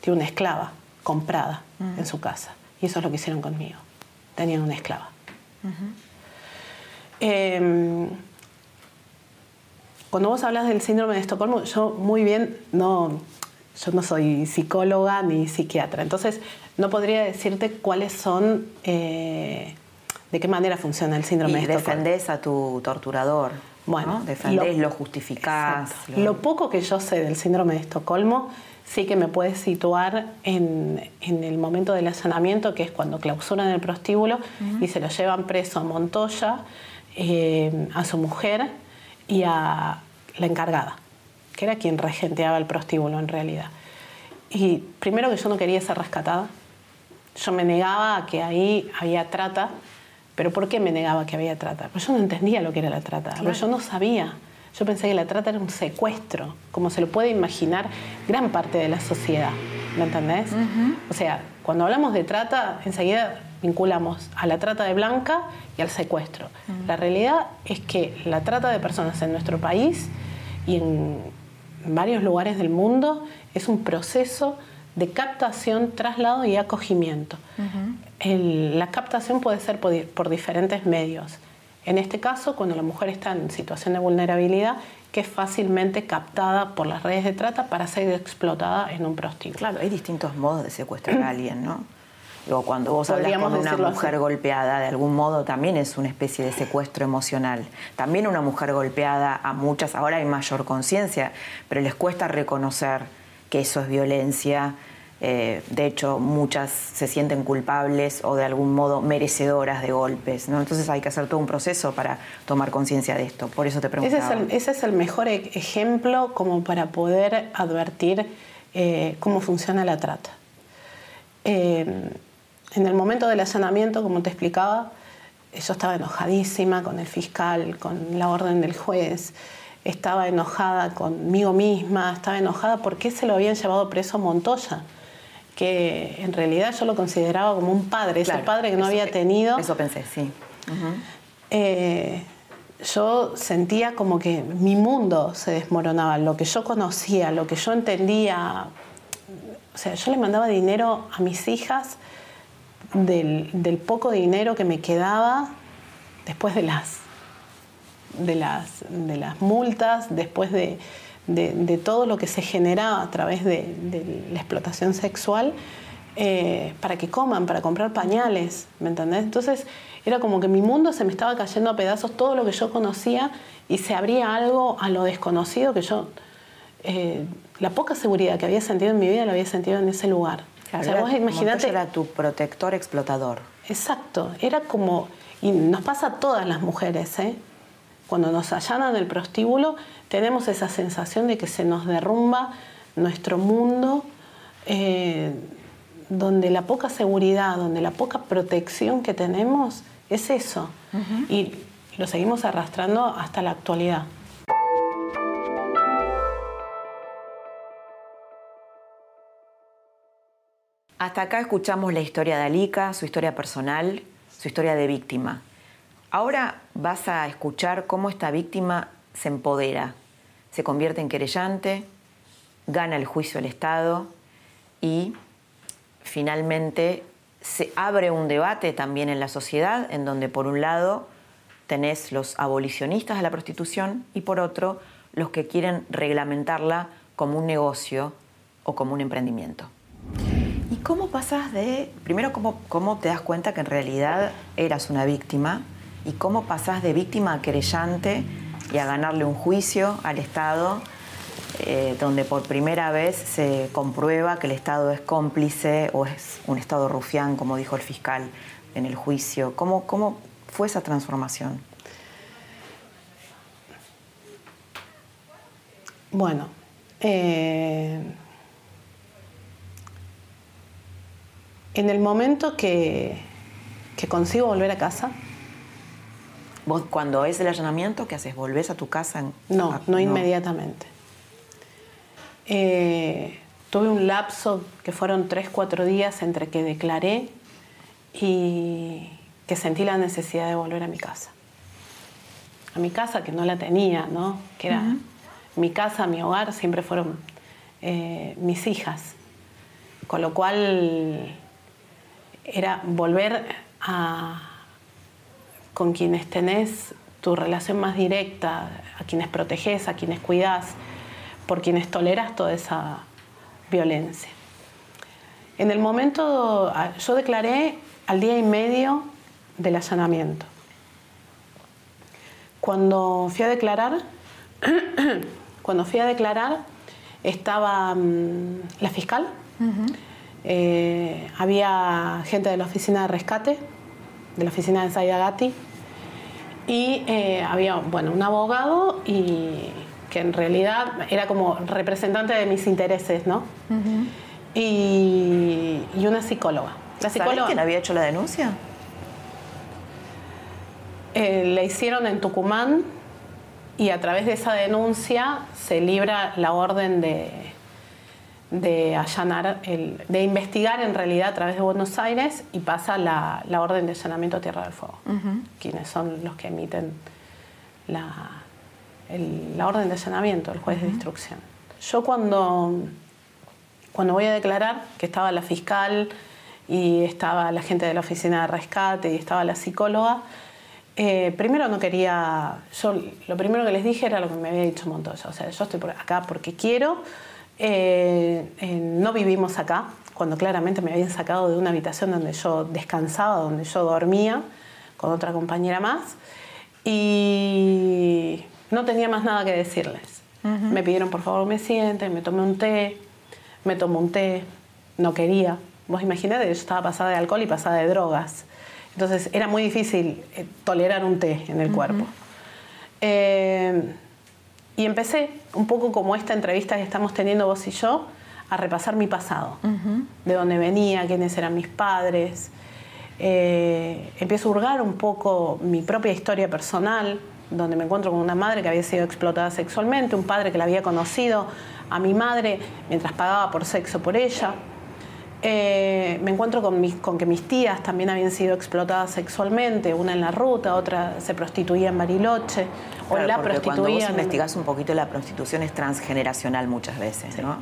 Tiene una esclava comprada en su casa. Y eso es lo que hicieron conmigo. Tenían una esclava. Em, cuando vos hablas del síndrome de Estocolmo, yo muy bien no, yo no soy psicóloga ni psiquiatra, entonces no podría decirte cuáles son, eh, de qué manera funciona el síndrome de Estocolmo. defendés a tu torturador. Bueno, defendés, lo, justificás. Lo... poco que yo sé del síndrome de Estocolmo sí que me puede situar en, el momento del allanamiento, que es cuando clausuran el prostíbulo y se lo llevan preso a Montoya, eh, a su mujer y a la encargada que era quien regenteaba el prostíbulo en realidad. Y primero que yo no quería ser rescatada, yo me negaba a que ahí había trata, pero ¿por qué me negaba que había trata? Pues yo no entendía lo que era la trata, yo no sabía. Yo pensé que la trata era un secuestro, como se lo puede imaginar gran parte de la sociedad, ¿me entendés? O sea, cuando hablamos de trata, enseguida vinculamos a la trata de blanca y al secuestro. La realidad es que la trata de personas en nuestro país y en en varios lugares del mundo es un proceso de captación, traslado y acogimiento. la captación puede ser por, diferentes medios. En este caso, cuando la mujer está en situación de vulnerabilidad, que es fácilmente captada por las redes de trata para ser explotada en un prostíbulo. Claro, hay distintos modos de secuestrar a alguien, ¿no? Cuando vos hablas con una mujer golpeada, de algún modo también es una especie de secuestro emocional. También una mujer golpeada, a muchas, ahora hay mayor conciencia, pero les cuesta reconocer que eso es violencia. Eh, de hecho, muchas se sienten culpables o de algún modo merecedoras de golpes. ¿no? Entonces hay que hacer todo un proceso para tomar conciencia de esto. Por eso te preguntaba. Ese es el, ese es el mejor e-, ejemplo como para poder advertir eh, cómo funciona la trata. Eh, en el momento del allanamiento, como te explicaba, yo estaba enojadísima con el fiscal, con la orden del juez, estaba enojada conmigo misma, estaba enojada porque se lo habían llevado preso a Montoya, que en realidad yo lo consideraba como un padre, ese padre que no había tenido. Eso pensé, sí. Eh, yo sentía como que mi mundo se desmoronaba, lo que yo conocía, lo que yo entendía. O sea, yo le mandaba dinero a mis hijas del, poco dinero que me quedaba después de las, de las, de las multas, después de, todo lo que se generaba a través de, la explotación sexual, eh, para que coman, para comprar pañales, ¿me entendés? Entonces era como que mi mundo se me estaba cayendo a pedazos, todo lo que yo conocía, y se abría algo a lo desconocido que yo, eh, la poca seguridad que había sentido en mi vida la había sentido en ese lugar. Claro, vos imaginate. Era tu protector explotador. Exacto, era como. Y nos pasa a todas las mujeres, ¿eh? cuando nos allanan el prostíbulo, tenemos esa sensación de que se nos derrumba nuestro mundo, eh, donde la poca seguridad, donde la poca protección que tenemos es eso. Y lo seguimos arrastrando hasta la actualidad. Hasta acá escuchamos la historia de Alika, su historia personal, su historia de víctima. Ahora vas a escuchar cómo esta víctima se empodera, se convierte en querellante, gana el juicio al Estado y finalmente se abre un debate también en la sociedad en donde por un lado tenés los abolicionistas de la prostitución y por otro los que quieren reglamentarla como un negocio o como un emprendimiento. ¿Y cómo pasas de, primero, cómo, cómo te das cuenta que en realidad eras una víctima y cómo pasas de víctima a querellante y a ganarle un juicio al Estado, eh, donde por primera vez se comprueba que el Estado es cómplice o es un Estado rufián, como dijo el fiscal en el juicio? ¿Cómo, cómo fue esa transformación? Bueno, eh, En el momento que, consigo volver a casa. ¿Vos cuando es el allanamiento, qué haces? ¿Volvés a tu casa? no, no, inmediatamente. Eh, tuve un lapso que fueron tres, cuatro días entre que declaré y que sentí la necesidad de volver a mi casa. A mi casa que no la tenía, ¿no? Que era mi casa, mi hogar, siempre fueron eh, mis hijas. Con lo cual era volver a con quienes tenés tu relación más directa, a quienes proteges, a quienes cuidas, por quienes toleras toda esa violencia. En el momento, yo declaré al día y medio del allanamiento. Cuando fui a declarar, cuando fui a declarar, estaba mm, la fiscal, eh, había gente de la oficina de rescate, de la oficina de Saida Gatti, y eh, había bueno, un abogado y que en realidad era como representante de mis intereses, ¿no? y, una psicóloga. La psicóloga, quién había hecho la denuncia? Eh, la hicieron en Tucumán y a través de esa denuncia se libra la orden de, de allanar, el, de investigar en realidad a través de Buenos Aires y pasa la, orden de allanamiento a Tierra del Fuego, quienes son los que emiten la, la orden de allanamiento, el juez de instrucción. Yo cuando, cuando voy a declarar, que estaba la fiscal y estaba la gente de la oficina de rescate y estaba la psicóloga, eh, primero no quería, yo lo primero que les dije era lo que me había dicho Montoya, o sea, yo estoy por acá porque quiero, eh, eh, no vivimos acá, cuando claramente me habían sacado de una habitación donde yo descansaba, donde yo dormía con otra compañera más y no tenía más nada que decirles. Me pidieron por favor me siente, me tomé un té, me tomé un té, no quería. Vos imaginate, yo estaba pasada de alcohol y pasada de drogas. Entonces era muy difícil eh, tolerar un té en el cuerpo. Y empecé, un poco como esta entrevista que estamos teniendo vos y yo, a repasar mi pasado, de dónde venía, quiénes eran mis padres. Eh, empiezo a hurgar un poco mi propia historia personal, donde me encuentro con una madre que había sido explotada sexualmente, un padre que la había conocido a mi madre mientras pagaba por sexo por ella. Eh, me encuentro con, con, que mis tías también habían sido explotadas sexualmente, una en la ruta, otra se prostituía en Bariloche, o la prostituía. Cuando vos investigás un poquito, la prostitución es transgeneracional muchas veces, ¿no?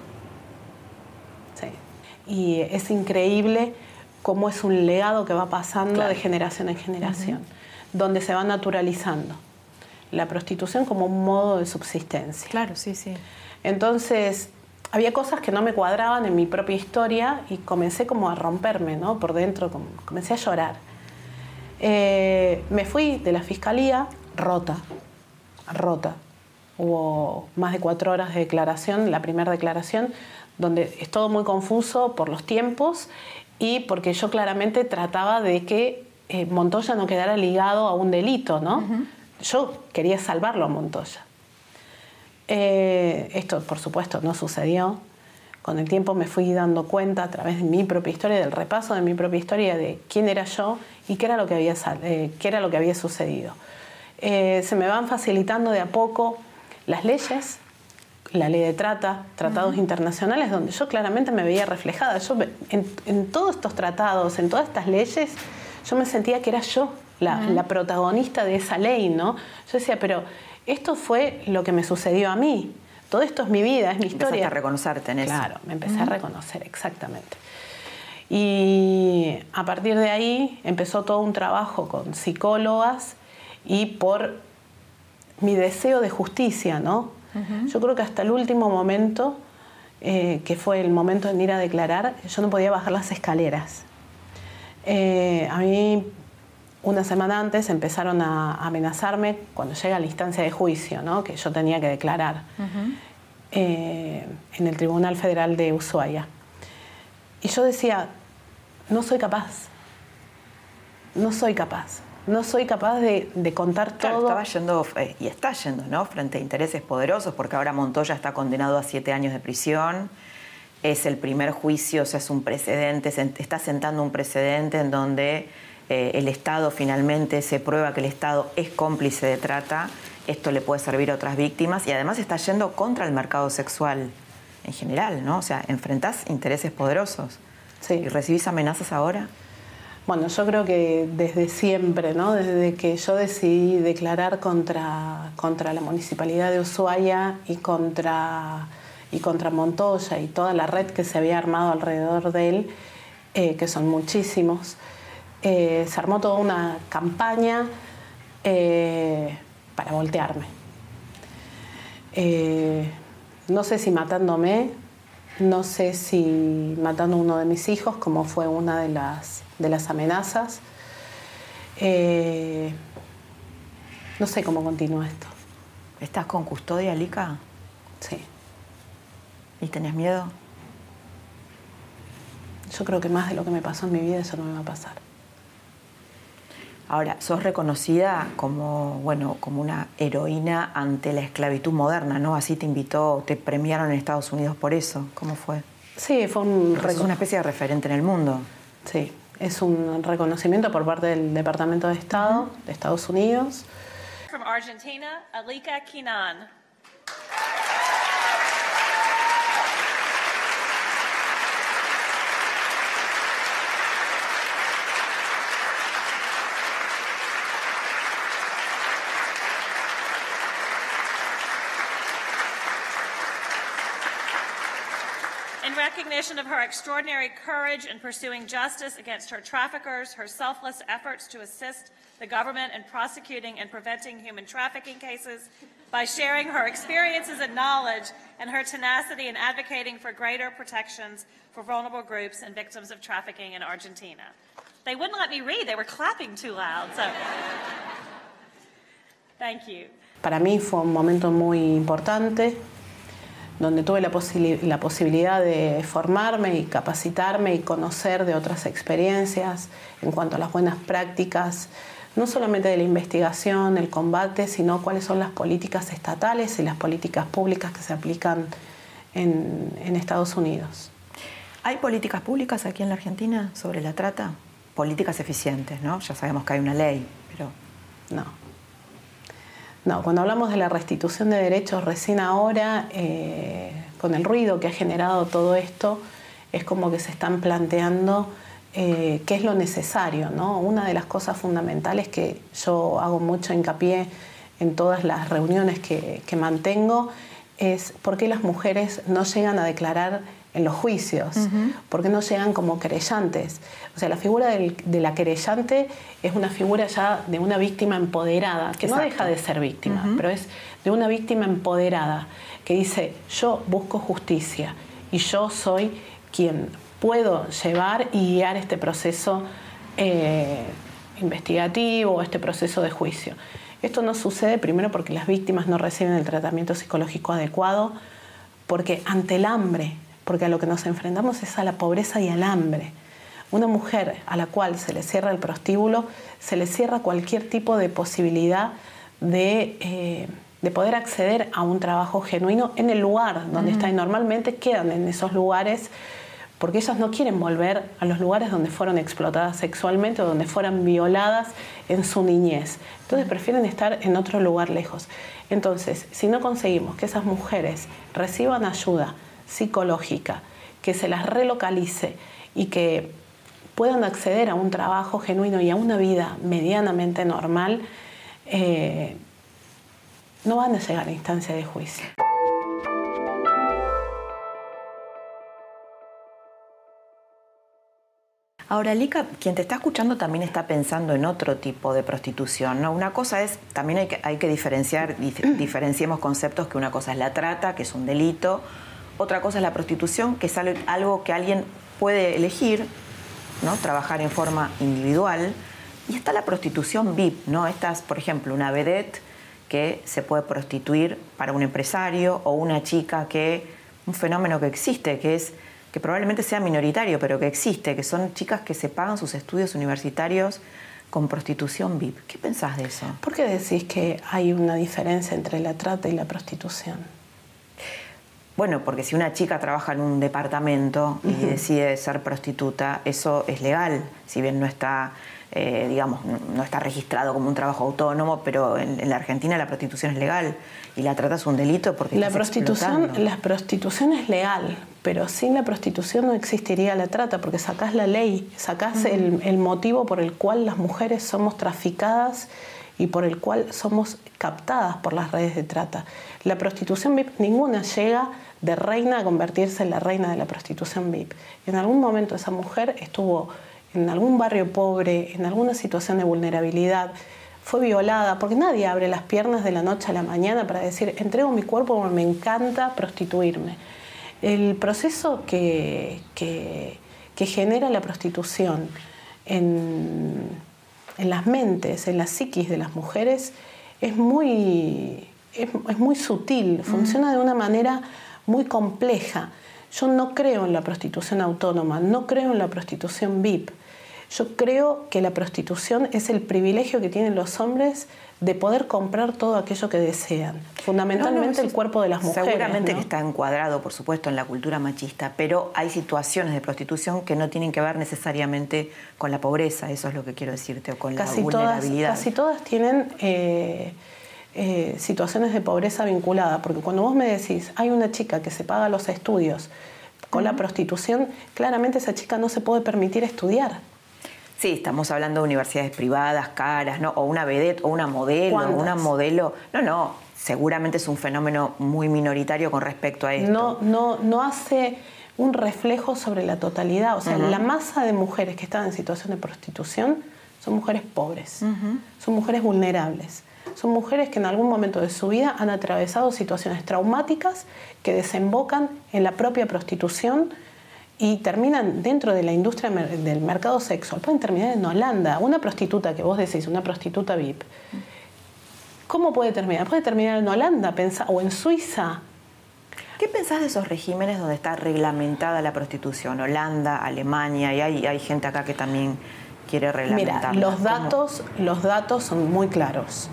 Sí. Y es increíble cómo es un legado que va pasando de generación en generación, donde se va naturalizando la prostitución como un modo de subsistencia. Claro, sí, sí. Entonces, había cosas que no me cuadraban en mi propia historia y comencé como a romperme, ¿no? Por dentro, comencé a llorar. Eh, me fui de la fiscalía rota, rota. Hubo más de cuatro horas de declaración, la primera declaración, donde es todo muy confuso por los tiempos y porque yo claramente trataba de que eh, Montoya no quedara ligado a un delito, ¿no? yo quería salvarlo a Montoya. Eh, esto, por supuesto, no sucedió. Con el tiempo me fui dando cuenta a través de mi propia historia, del repaso de mi propia historia, de quién era yo y qué era lo que había, eh, qué era lo que había sucedido. Eh, se me van facilitando de a poco las leyes, la ley de trata, tratados internacionales, donde yo claramente me veía reflejada. Yo, en, todos estos tratados, en todas estas leyes, yo me sentía que era yo la, la protagonista de esa ley, ¿no? Yo decía, pero esto fue lo que me sucedió a mí. Todo esto es mi vida, es mi historia. Empezaste a reconocerte en eso. Claro, me empecé a reconocer, exactamente. Y a partir de ahí empezó todo un trabajo con psicólogas y por mi deseo de justicia, ¿no? Yo creo que hasta el último momento, eh, que fue el momento de ir a declarar, yo no podía bajar las escaleras. Eh, a mí una semana antes empezaron a amenazarme cuando llega la instancia de juicio, ¿no? que yo tenía que declarar eh, en el Tribunal Federal de Ushuaia. Y yo decía, no soy capaz, no soy capaz, no soy capaz de, contar todo. Estaba yendo, eh, y está yendo, ¿no? Frente a intereses poderosos, porque ahora Montoya está condenado a siete años de prisión. Es el primer juicio, o sea, es un precedente, está sentando un precedente en donde eh, el Estado finalmente se prueba que el Estado es cómplice de trata, esto le puede servir a otras víctimas y además está yendo contra el mercado sexual en general, ¿no? O sea, enfrentás intereses poderosos. Sí. ¿Y recibís amenazas ahora? Bueno, yo creo que desde siempre, ¿no? Desde que yo decidí declarar contra, contra la municipalidad de Ushuaia y contra, y contra Montoya y toda la red que se había armado alrededor de él, eh, que son muchísimos, eh, se armó toda una campaña eh, para voltearme. No sé si matándome, no sé si matando a uno de mis hijos, como fue una de las, de las amenazas. no sé cómo continúa esto. ¿Estás con custodia, Lica? Sí. ¿Y tenías miedo? Yo creo que más de lo que me pasó en mi vida, eso no me va a pasar. Ahora, sos reconocida como, bueno, como una heroína ante la esclavitud moderna, ¿no? Así te invitó, te premiaron en Estados Unidos por eso. ¿Cómo fue? Sí, fue un... Es una especie de referente en el mundo. Sí, es un reconocimiento por parte del Departamento de Estado de Estados Unidos. From Argentina, Alika. Recognition of her extraordinary courage in pursuing justice against her traffickers, her selfless efforts to assist the government in prosecuting and preventing human trafficking cases, by sharing her experiences and knowledge, and her tenacity in advocating for greater protections for vulnerable groups and victims of trafficking in Argentina. They wouldn't let me read, they were clapping too loud, so thank you. Para mí fue un momento muy importante donde tuve la, la, posibilidad de formarme y capacitarme y conocer de otras experiencias en cuanto a las buenas prácticas, no solamente de la investigación, el combate, sino cuáles son las políticas estatales y las políticas públicas que se aplican en, en Estados Unidos. ¿Hay políticas públicas aquí en la Argentina sobre la trata? Políticas eficientes, ¿no? Ya sabemos que hay una ley, pero... No, no, cuando hablamos de la restitución de derechos recién ahora, eh, con el ruido que ha generado todo esto, es como que se están planteando eh, qué es lo necesario. ¿no? Una de las cosas fundamentales que yo hago mucho hincapié en todas las reuniones que, que mantengo es por qué las mujeres no llegan a declarar en los juicios, porque no llegan como querellantes. O sea, la figura de la querellante es una figura ya de una víctima empoderada, que no deja de ser víctima, pero es de una víctima empoderada, que dice, yo busco justicia y yo soy quien puedo llevar y guiar este proceso eh, investigativo, este proceso de juicio. Esto no sucede primero porque las víctimas no reciben el tratamiento psicológico adecuado, porque ante el hambre, porque a lo que nos enfrentamos es a la pobreza y al hambre. Una mujer a la cual se le cierra el prostíbulo, se le cierra cualquier tipo de posibilidad de, eh, de, poder acceder a un trabajo genuino en el lugar donde está y normalmente quedan en esos lugares porque ellas no quieren volver a los lugares donde fueron explotadas sexualmente o donde fueran violadas en su niñez. Entonces prefieren estar en otro lugar lejos. Entonces, si no conseguimos que esas mujeres reciban ayuda psicológica, que se las relocalice y que puedan acceder a un trabajo genuino y a una vida medianamente normal, eh, no van a llegar a instancia de juicio. Ahora, Lika, quien te está escuchando también está pensando en otro tipo de prostitución, ¿no? Una cosa es, también hay que, hay que diferenciar, diferenciemos conceptos, que una cosa es la trata, que es un delito, otra cosa es la prostitución, que es algo que alguien puede elegir, ¿no? Trabajar en forma individual. Y está la prostitución VIP, ¿no? Esta es, por ejemplo, una vedette que se puede prostituir para un empresario o una chica que, un fenómeno que existe, que es que probablemente sea minoritario, pero que existe, que son chicas que se pagan sus estudios universitarios con prostitución VIP. ¿Qué pensás de eso? ¿Por qué decís que hay una diferencia entre la trata y la prostitución? Bueno, porque si una chica trabaja en un departamento y decide ser prostituta, eso es legal, si bien no está eh, digamos, no está registrado como un trabajo autónomo, pero en, la Argentina la prostitución es legal y la trata es un delito porque la prostitución, la prostitución es legal, pero sin la prostitución no existiría la trata porque sacás la ley, sacás el, el motivo por el cual las mujeres somos traficadas y por el cual somos captadas por las redes de trata. La prostitución VIP ninguna llega de reina a convertirse en la reina de la prostitución VIP. En algún momento esa mujer estuvo en algún barrio pobre, en alguna situación de vulnerabilidad, fue violada, porque nadie abre las piernas de la noche a la mañana para decir, entrego mi cuerpo porque me encanta prostituirme. El proceso que, que, genera la prostitución en, en, las mentes, en la psiquis de las mujeres, es muy, es, es muy sutil, funciona de una manera muy compleja. Yo no creo en la prostitución autónoma, no creo en la prostitución VIP. Yo creo que la prostitución es el privilegio que tienen los hombres de poder comprar todo aquello que desean, fundamentalmente el cuerpo de las mujeres. Seguramente que está encuadrado, por supuesto, en la cultura machista, pero hay situaciones de prostitución que no tienen que ver necesariamente con la pobreza, eso es lo que quiero decirte, o con la vulnerabilidad. casi todas tienen eh, eh, situaciones de pobreza vinculada, porque cuando vos me decís, hay una chica que se paga los estudios con la prostitución, claramente esa chica no se puede permitir estudiar. Sí, estamos hablando de universidades privadas, caras, ¿no? O una vedette, o una modelo, o una modelo. No, no, seguramente es un fenómeno muy minoritario con respecto a esto. No, no, no hace un reflejo sobre la totalidad. O sea, la masa de mujeres que están en situación de prostitución son mujeres pobres, son mujeres vulnerables, son mujeres que en algún momento de su vida han atravesado situaciones traumáticas que desembocan en la propia prostitución y terminan dentro de la industria del mercado sexual, pueden terminar en Holanda. Una prostituta que vos decís, una prostituta VIP, ¿cómo puede terminar? Puede terminar en Holanda o en Suiza. ¿Qué pensás de esos regímenes donde está reglamentada la prostitución? Holanda, Alemania, y hay, hay gente acá que también quiere reglamentarla. Mira, los datos, los datos son muy claros.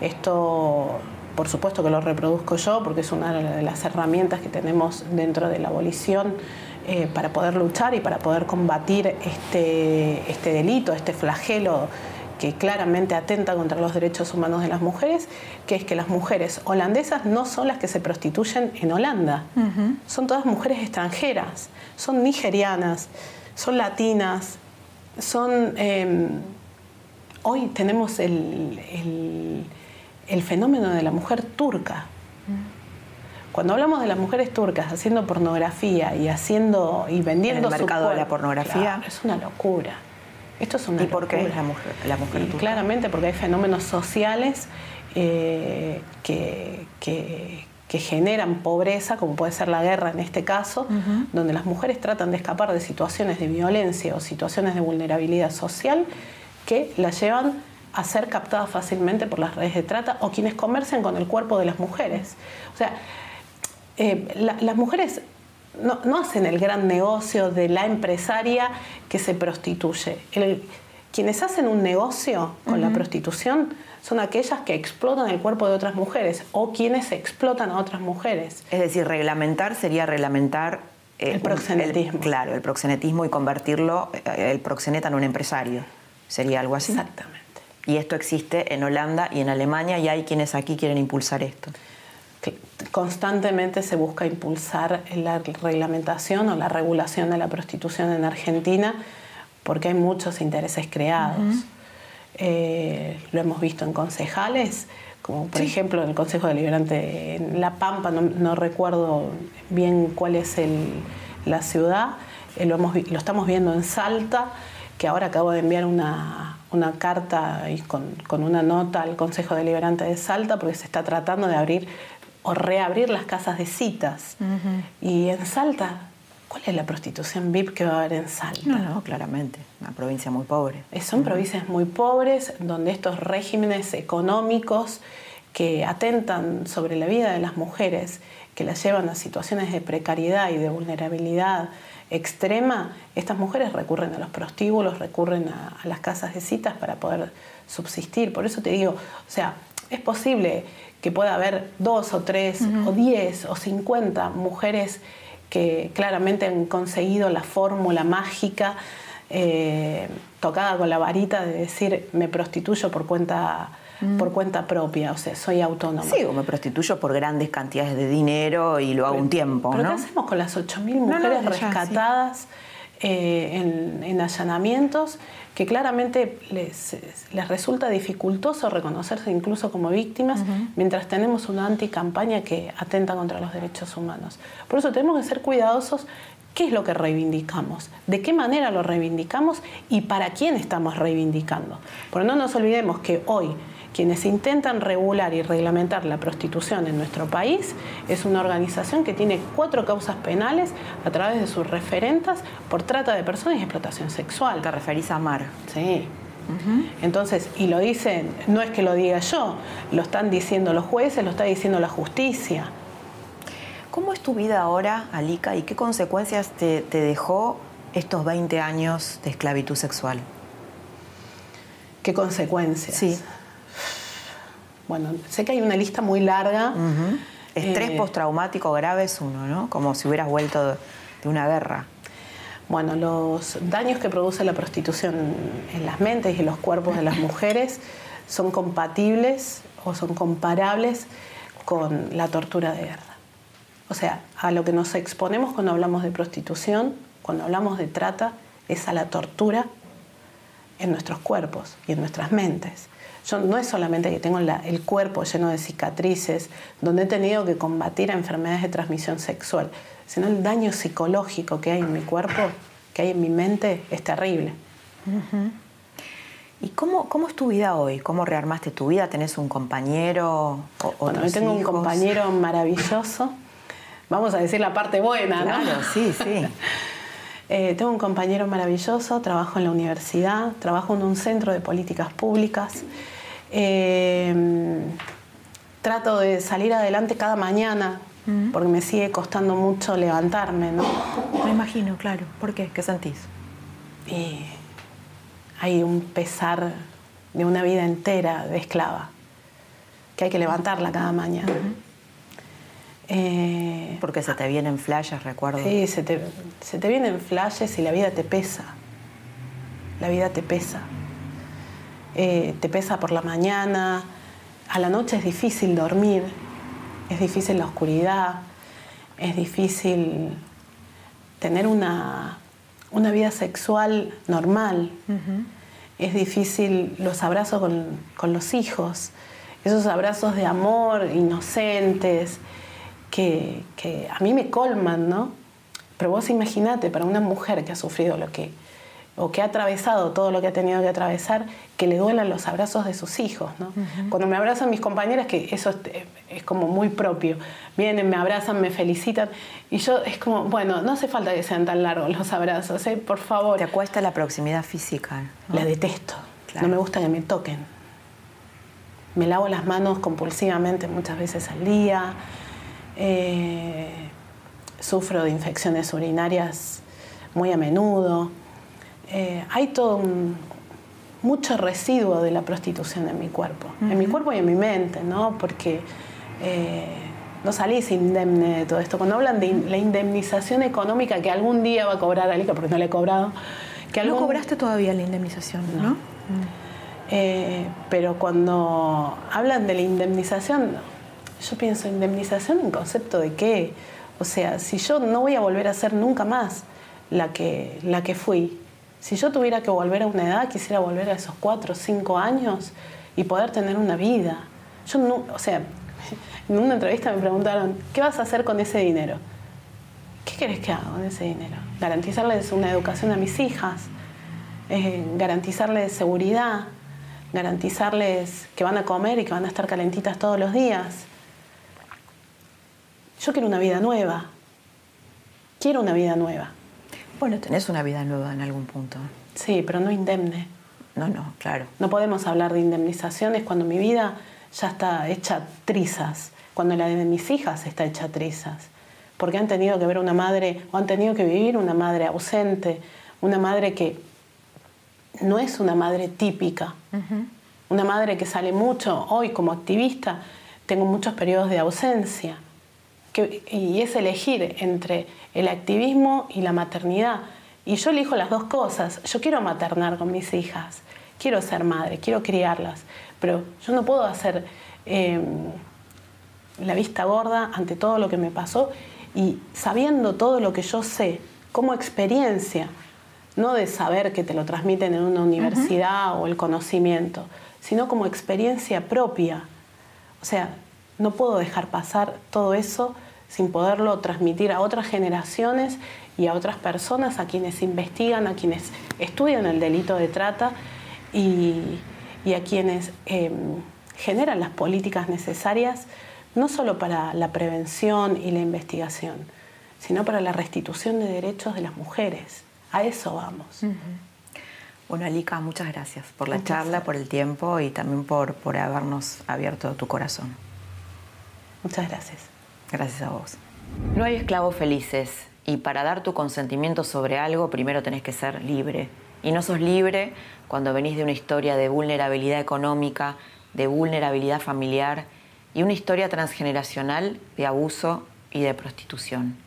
Esto, por supuesto que lo reproduzco yo, porque es una de las herramientas que tenemos dentro de la abolición eh, para poder luchar y para poder combatir este, este delito, este flagelo que claramente atenta contra los derechos humanos de las mujeres, que es que las mujeres holandesas no son las que se prostituyen en Holanda, son todas mujeres extranjeras, son nigerianas, son latinas, son... Em, hoy tenemos el, el, fenómeno de la mujer turca. Cuando hablamos de las mujeres turcas haciendo pornografía y haciendo y vendiendo ¿En el mercado de la pornografía es una locura. Esto es una ¿Y por qué es la mujer, la mujer turca? Claramente porque hay fenómenos sociales eh, que, que, generan pobreza, como puede ser la guerra en este caso, donde las mujeres tratan de escapar de situaciones de violencia o situaciones de vulnerabilidad social que las llevan a ser captadas fácilmente por las redes de trata o quienes comercian con el cuerpo de las mujeres. O sea, eh, las mujeres no, hacen el gran negocio de la empresaria que se prostituye. quienes hacen un negocio con la prostitución son aquellas que explotan el cuerpo de otras mujeres o quienes explotan a otras mujeres. Es decir, reglamentar sería reglamentar eh, el proxenetismo. claro, el proxenetismo y convertirlo, eh, el proxeneta en un empresario. ¿Sería algo así? Exactamente. Y esto existe en Holanda y en Alemania y hay quienes aquí quieren impulsar esto. Constantemente se busca impulsar la reglamentación o la regulación de la prostitución en Argentina porque hay muchos intereses creados. Eh, lo hemos visto en concejales, como por ejemplo en el Consejo Deliberante en La Pampa, no, recuerdo bien cuál es la ciudad, eh, lo, lo, estamos viendo en Salta, que ahora acabo de enviar una, carta con, con, una nota al Consejo Deliberante de Salta porque se está tratando de abrir o reabrir las casas de citas. Y en Salta ¿Cuál es la prostitución VIP que va a haber en Salta? No, no, claramente, una provincia muy pobre. Son provincias muy pobres donde estos regímenes económicos que atentan sobre la vida de las mujeres, que las llevan a situaciones de precariedad y de vulnerabilidad extrema, estas mujeres recurren a los prostíbulos, recurren a, las casas de citas para poder subsistir. Por eso te digo, o sea, es posible que pueda haber dos o tres o diez o cincuenta mujeres que claramente han conseguido la fórmula mágica eh, tocada con la varita de decir me prostituyo por cuenta mm. por cuenta propia, o sea, soy autónoma. Sí, o me prostituyo por grandes cantidades de dinero y lo hago un tiempo. ¿Pero qué hacemos con las 8.000 mujeres rescatadas eh, en, allanamientos que claramente les, les, resulta dificultoso reconocerse incluso como víctimas, mientras tenemos una anticampaña que atenta contra los derechos humanos. Por eso tenemos que ser cuidadosos qué es lo que reivindicamos, de qué manera lo reivindicamos y para quién estamos reivindicando. Porque no nos olvidemos que hoy quienes intentan regular y reglamentar la prostitución en nuestro país es una organización que tiene cuatro causas penales a través de sus referentas por trata de personas y explotación sexual. Te referís a Mar. Sí. Entonces, y lo dicen, no es que lo diga yo, lo están diciendo los jueces, lo está diciendo la justicia. ¿Cómo es tu vida ahora, Alika, y qué consecuencias te, te dejó estos 20 años de esclavitud sexual? ¿Qué consecuencias? Sí. Bueno, sé que hay una lista muy larga. Estrés eh, postraumático grave es uno, ¿no? Como si hubieras vuelto de una guerra. Bueno, los daños que produce la prostitución en las mentes y en los cuerpos de las mujeres son compatibles o son comparables con la tortura de guerra. O sea, a lo que nos exponemos cuando hablamos de prostitución, cuando hablamos de trata, es a la tortura en nuestros cuerpos y en nuestras mentes. Yo no es solamente que tengo el cuerpo lleno de cicatrices, donde he tenido que combatir enfermedades de transmisión sexual, sino el daño psicológico que hay en mi cuerpo, que hay en mi mente, es terrible. ¿Y cómo, cómo, es tu vida hoy? ¿Cómo rearmaste tu vida? ¿Tenés un compañero? O, bueno, yo tengo un compañero maravilloso. Vamos a decir la parte buena, ¿no? Claro, sí, sí. Eh, tengo un compañero maravilloso, trabajo en la universidad, trabajo en un centro de políticas públicas. Em, trato de salir adelante cada mañana porque me sigue costando mucho levantarme, ¿no? Me imagino, claro. ¿Por qué? ¿Qué sentís? hay un pesar de una vida entera de esclava, que hay que levantarla cada mañana. Eh, porque se te vienen flashes, recuerdo. Sí, se te, se te vienen flashes y la vida te pesa. La vida te pesa. Eh, te pesa por la mañana, a la noche es difícil dormir, es difícil la oscuridad, es difícil tener una, vida sexual normal, es difícil los abrazos con, los hijos, esos abrazos de amor inocentes que, que a mí me colman, ¿no? Pero vos imaginate para una mujer que ha sufrido lo que o que ha atravesado todo lo que ha tenido que atravesar, que le duelan los abrazos de sus hijos. ¿no? Cuando me abrazan mis compañeras, que eso es, como muy propio, vienen, me abrazan, me felicitan, y yo es como, bueno, no hace falta que sean tan largos los abrazos, ¿eh? por favor. Te acuesta la proximidad física. La detesto, no me gusta que me toquen. Me lavo las manos compulsivamente muchas veces al día, eh, sufro de infecciones urinarias muy a menudo. Eh, hay todo mucho residuo de la prostitución en mi cuerpo, en mi cuerpo y en mi mente, ¿no? Porque eh, no salís indemne de todo esto. Cuando hablan de la indemnización económica que algún día va a cobrar Alica, porque no le he cobrado. Que No cobraste todavía la indemnización, ¿no? Eh, pero cuando hablan de la indemnización, yo pienso, ¿indemnización en concepto de qué? O sea, si yo no voy a volver a ser nunca más la que, la que fui, si yo tuviera que volver a una edad, quisiera volver a esos cuatro o cinco años y poder tener una vida. Yo no, o sea, en una entrevista me preguntaron, ¿qué vas a hacer con ese dinero? ¿Qué querés que haga con ese dinero? Garantizarles una educación a mis hijas, eh, garantizarles seguridad, garantizarles que van a comer y que van a estar calentitas todos los días. Yo quiero una vida nueva. Quiero una vida nueva. Bueno, tenés una vida nueva en algún punto. Sí, pero no indemne. No, no, claro. No podemos hablar de indemnizaciones cuando mi vida ya está hecha trizas, cuando la de mis hijas está hecha trizas. Porque han tenido que ver una madre, o han tenido que vivir una madre ausente, una madre que no es una madre típica. Una madre que sale mucho, hoy como activista, tengo muchos periodos de ausencia. Y es elegir entre el activismo y la maternidad. Y yo elijo las dos cosas. Yo quiero maternar con mis hijas, quiero ser madre, quiero criarlas, pero yo no puedo hacer em, la vista gorda ante todo lo que me pasó y sabiendo todo lo que yo sé como experiencia, no de saber que te lo transmiten en una universidad o el conocimiento, sino como experiencia propia. O sea, no puedo dejar pasar todo eso sin poderlo transmitir a otras generaciones y a otras personas, a quienes investigan, a quienes estudian el delito de trata y, a quienes em, generan las políticas necesarias, no solo para la prevención y la investigación, sino para la restitución de derechos de las mujeres. A eso vamos. Bueno, Alika, muchas gracias por la charla, por el tiempo y también por, por habernos abierto tu corazón. Muchas gracias. Gracias a vos. No hay esclavos felices y para dar tu consentimiento sobre algo primero tenés que ser libre. Y no sos libre cuando venís de una historia de vulnerabilidad económica, de vulnerabilidad familiar y una historia transgeneracional de abuso y de prostitución.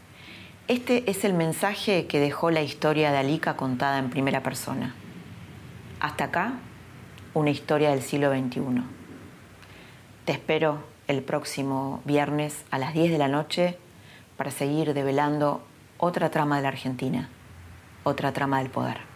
Este es el mensaje que dejó la historia de Alika contada en primera persona. Hasta acá, una historia del siglo XXI. Te espero el próximo viernes a las 10 de la noche para seguir develando otra trama de la Argentina, otra trama del poder.